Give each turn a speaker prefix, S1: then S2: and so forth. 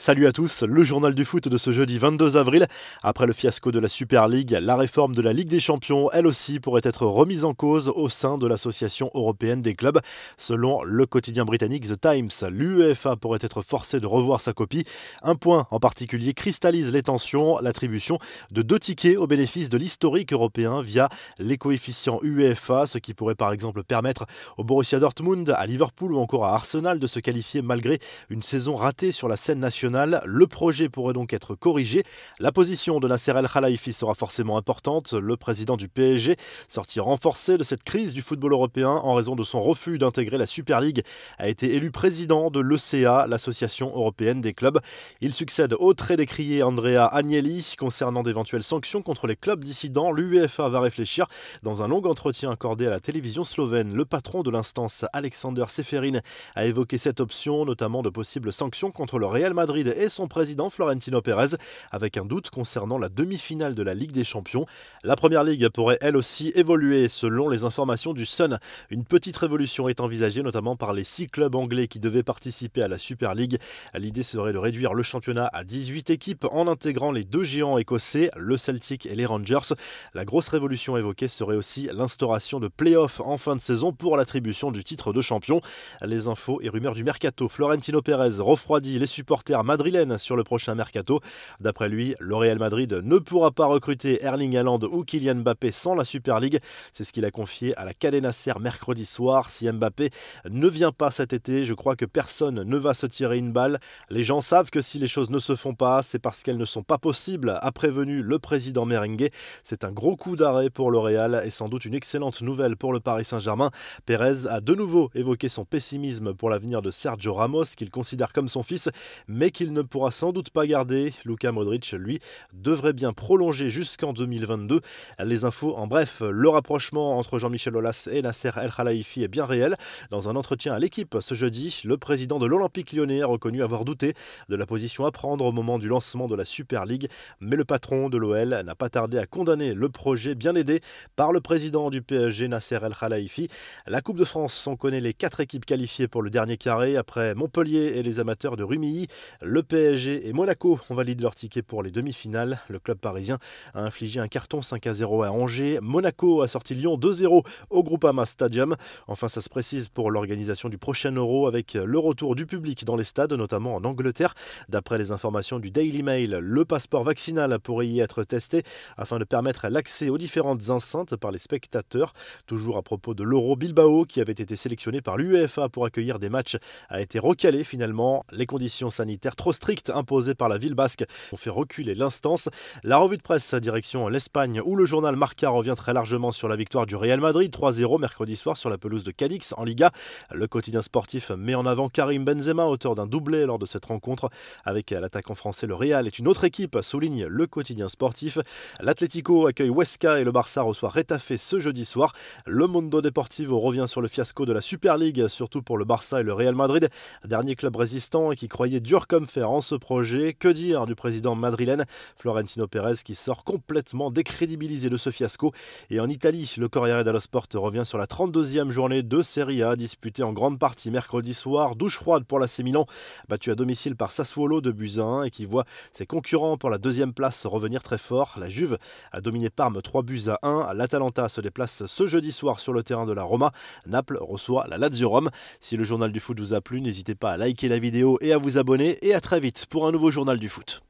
S1: Salut à tous, le journal du foot de ce jeudi 22 avril. Après le fiasco de la Super League, la réforme de la Ligue des Champions, elle aussi, pourrait être remise en cause au sein de l'Association européenne des clubs. Selon le quotidien britannique The Times, l'UEFA pourrait être forcée de revoir sa copie. Un point en particulier cristallise les tensions, l'attribution de deux tickets au bénéfice de l'historique européen via les coefficients UEFA, ce qui pourrait par exemple permettre au Borussia Dortmund, à Liverpool ou encore à Arsenal de se qualifier malgré une saison ratée sur la scène nationale le projet pourrait donc être corrigé. La position de Nasser El Khalifi sera forcément importante. Le président du PSG, sorti renforcé de cette crise du football européen en raison de son refus d'intégrer la Super League, a été élu président de l'ECA, l'Association européenne des clubs. Il succède au très décrié Andrea Agnelli. Concernant d'éventuelles sanctions contre les clubs dissidents, l'UEFA va réfléchir. Dans un long entretien accordé à la télévision slovène, le patron de l'instance, Alexander Seferin, a évoqué cette option, notamment de possibles sanctions contre le Real Madrid et son président Florentino Pérez, avec un doute concernant la demi-finale de la Ligue des Champions. La Première Ligue pourrait elle aussi évoluer selon les informations du Sun. Une petite révolution est envisagée notamment par les six clubs anglais qui devaient participer à la Super League. L'idée serait de réduire le championnat à 18 équipes en intégrant les deux géants écossais, le Celtic et les Rangers. La grosse révolution évoquée serait aussi l'instauration de playoffs en fin de saison pour l'attribution du titre de champion. Les infos et rumeurs du mercato. Florentino Pérez refroidit les supporters madrilène sur le prochain mercato. D'après lui, le Real Madrid ne pourra pas recruter Erling Haaland ou Kylian Mbappé sans la Super League. C'est ce qu'il a confié à la Cadena mercredi soir. Si Mbappé ne vient pas cet été, je crois que personne ne va se tirer une balle. Les gens savent que si les choses ne se font pas, c'est parce qu'elles ne sont pas possibles, a prévenu le président merengue. C'est un gros coup d'arrêt pour le Real et sans doute une excellente nouvelle pour le Paris Saint-Germain. Pérez a de nouveau évoqué son pessimisme pour l'avenir de Sergio Ramos, qu'il considère comme son fils, mais qui qu'il ne pourra sans doute pas garder. Luka Modric, lui, devrait bien prolonger jusqu'en 2022. Les infos, en bref, le rapprochement entre Jean-Michel Aulas et Nasser El Khelaifi est bien réel. Dans un entretien à l'équipe ce jeudi, le président de l'Olympique lyonnais a reconnu avoir douté de la position à prendre au moment du lancement de la Super League, mais le patron de l'OL n'a pas tardé à condamner le projet bien aidé par le président du PSG Nasser El Khelaifi. La Coupe de France, on connaît les quatre équipes qualifiées pour le dernier carré après Montpellier et les amateurs de Rumilly. Le PSG et Monaco ont validé leur ticket pour les demi-finales. Le club parisien a infligé un carton 5 à 0 à Angers. Monaco a sorti Lyon 2-0 au Groupama Stadium. Enfin, ça se précise pour l'organisation du prochain Euro avec le retour du public dans les stades, notamment en Angleterre. D'après les informations du Daily Mail, le passeport vaccinal pourrait y être testé afin de permettre l'accès aux différentes enceintes par les spectateurs. Toujours à propos de l'Euro Bilbao qui avait été sélectionné par l'UEFA pour accueillir des matchs a été recalé finalement. Les conditions sanitaires trop strictes imposées par la ville basque ont fait reculer l'instance. La revue de presse direction l'Espagne où le journal Marca revient très largement sur la victoire du Real Madrid 3-0 mercredi soir sur la pelouse de Cadix en Liga. Le quotidien sportif met en avant Karim Benzema, auteur d'un doublé lors de cette rencontre. Avec l'attaquant français, le Real est une autre équipe, souligne le quotidien sportif. L'Atlético accueille Huesca et le Barça reçoit Retafe ce jeudi soir. Le Mundo Deportivo revient sur le fiasco de la Super League, surtout pour le Barça et le Real Madrid, dernier club résistant et qui croyait dur comme en ce projet. Que dire du président madrilène Florentino Pérez qui sort complètement décrédibilisé de ce fiasco? Et en Italie, le Corriere dello Sport revient sur la 32e journée de Serie A disputée en grande partie mercredi soir. Douche froide pour la Milan, battu à domicile par Sassuolo de 1 et qui voit ses concurrents pour la deuxième place revenir très fort. La Juve a dominé Parme 3 buts à 1. L'Atalanta se déplace ce jeudi soir sur le terrain de la Roma. Naples reçoit la Lazio Rome. Si le journal du foot vous a plu, n'hésitez pas à liker la vidéo et à vous abonner et à très vite pour un nouveau journal du foot.